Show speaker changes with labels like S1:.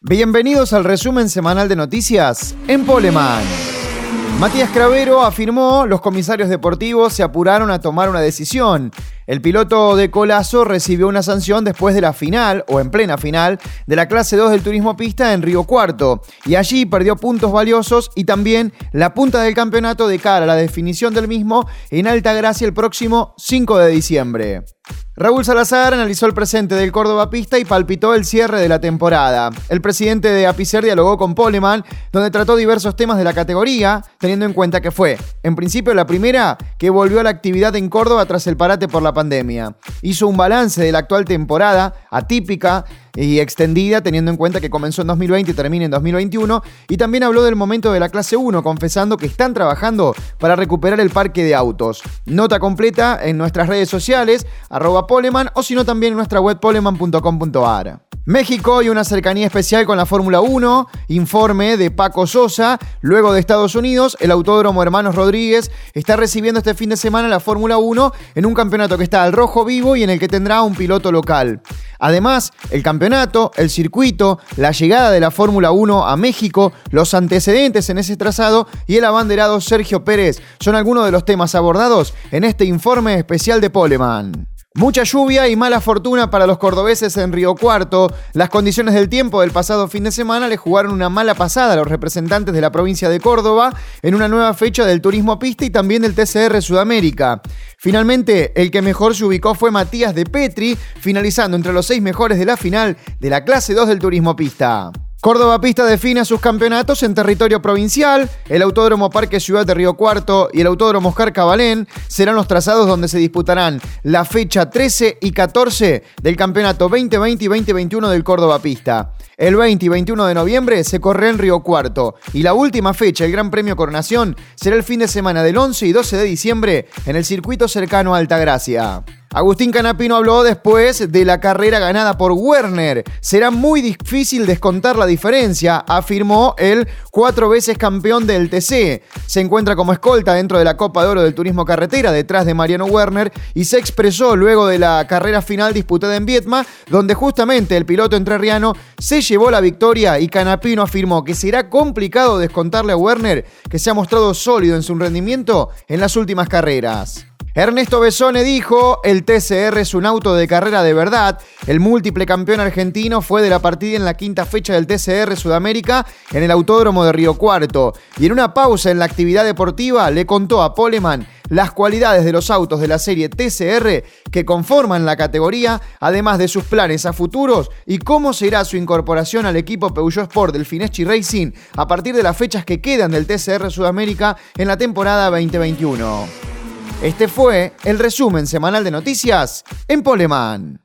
S1: Bienvenidos al resumen semanal de noticias en Poleman. Matías Cravero afirmó los comisarios deportivos se apuraron a tomar una decisión. El piloto de Colazo recibió una sanción después de la final, o en plena final, de la clase 2 del turismo pista en Río Cuarto, y allí perdió puntos valiosos y también la punta del campeonato de cara a la definición del mismo en Alta Gracia el próximo 5 de diciembre. Raúl Salazar analizó el presente del Córdoba Pista y palpitó el cierre de la temporada. El presidente de Apicer dialogó con Poleman, donde trató diversos temas de la categoría, teniendo en cuenta que fue, en principio, la primera que volvió a la actividad en Córdoba tras el parate por la pandemia. Hizo un balance de la actual temporada, atípica, y extendida, teniendo en cuenta que comenzó en 2020 y termina en 2021. Y también habló del momento de la clase 1, confesando que están trabajando para recuperar el parque de autos. Nota completa en nuestras redes sociales, arroba poleman, o si no también en nuestra web poleman.com.ar. México y una cercanía especial con la Fórmula 1, informe de Paco Sosa. Luego de Estados Unidos, el Autódromo Hermanos Rodríguez está recibiendo este fin de semana la Fórmula 1 en un campeonato que está al rojo vivo y en el que tendrá un piloto local. Además, el campeonato, el circuito, la llegada de la Fórmula 1 a México, los antecedentes en ese trazado y el abanderado Sergio Pérez son algunos de los temas abordados en este informe especial de Poleman. Mucha lluvia y mala fortuna para los cordobeses en Río Cuarto. Las condiciones del tiempo del pasado fin de semana le jugaron una mala pasada a los representantes de la provincia de Córdoba en una nueva fecha del turismo pista y también del TCR Sudamérica. Finalmente, el que mejor se ubicó fue Matías de Petri, finalizando entre los seis mejores de la final de la clase 2 del turismo pista. Córdoba Pista define sus campeonatos en territorio provincial. El Autódromo Parque Ciudad de Río Cuarto y el Autódromo Oscar Cabalén serán los trazados donde se disputarán la fecha 13 y 14 del campeonato 2020 y 2021 del Córdoba Pista. El 20 y 21 de noviembre se corre en Río Cuarto y la última fecha, el Gran Premio Coronación, será el fin de semana del 11 y 12 de diciembre en el circuito cercano a Altagracia. Agustín Canapino habló después de la carrera ganada por Werner. Será muy difícil descontar la diferencia, afirmó el cuatro veces campeón del TC. Se encuentra como escolta dentro de la Copa de Oro del Turismo Carretera detrás de Mariano Werner y se expresó luego de la carrera final disputada en Vietma, donde justamente el piloto entrerriano se llevó la victoria y Canapino afirmó que será complicado descontarle a Werner, que se ha mostrado sólido en su rendimiento en las últimas carreras. Ernesto Besone dijo, el TCR es un auto de carrera de verdad. El múltiple campeón argentino fue de la partida en la quinta fecha del TCR Sudamérica en el Autódromo de Río Cuarto. Y en una pausa en la actividad deportiva le contó a Poleman las cualidades de los autos de la serie TCR que conforman la categoría, además de sus planes a futuros y cómo será su incorporación al equipo Peugeot Sport del Fineschi Racing a partir de las fechas que quedan del TCR Sudamérica en la temporada 2021. Este fue el resumen semanal de noticias en Poleman.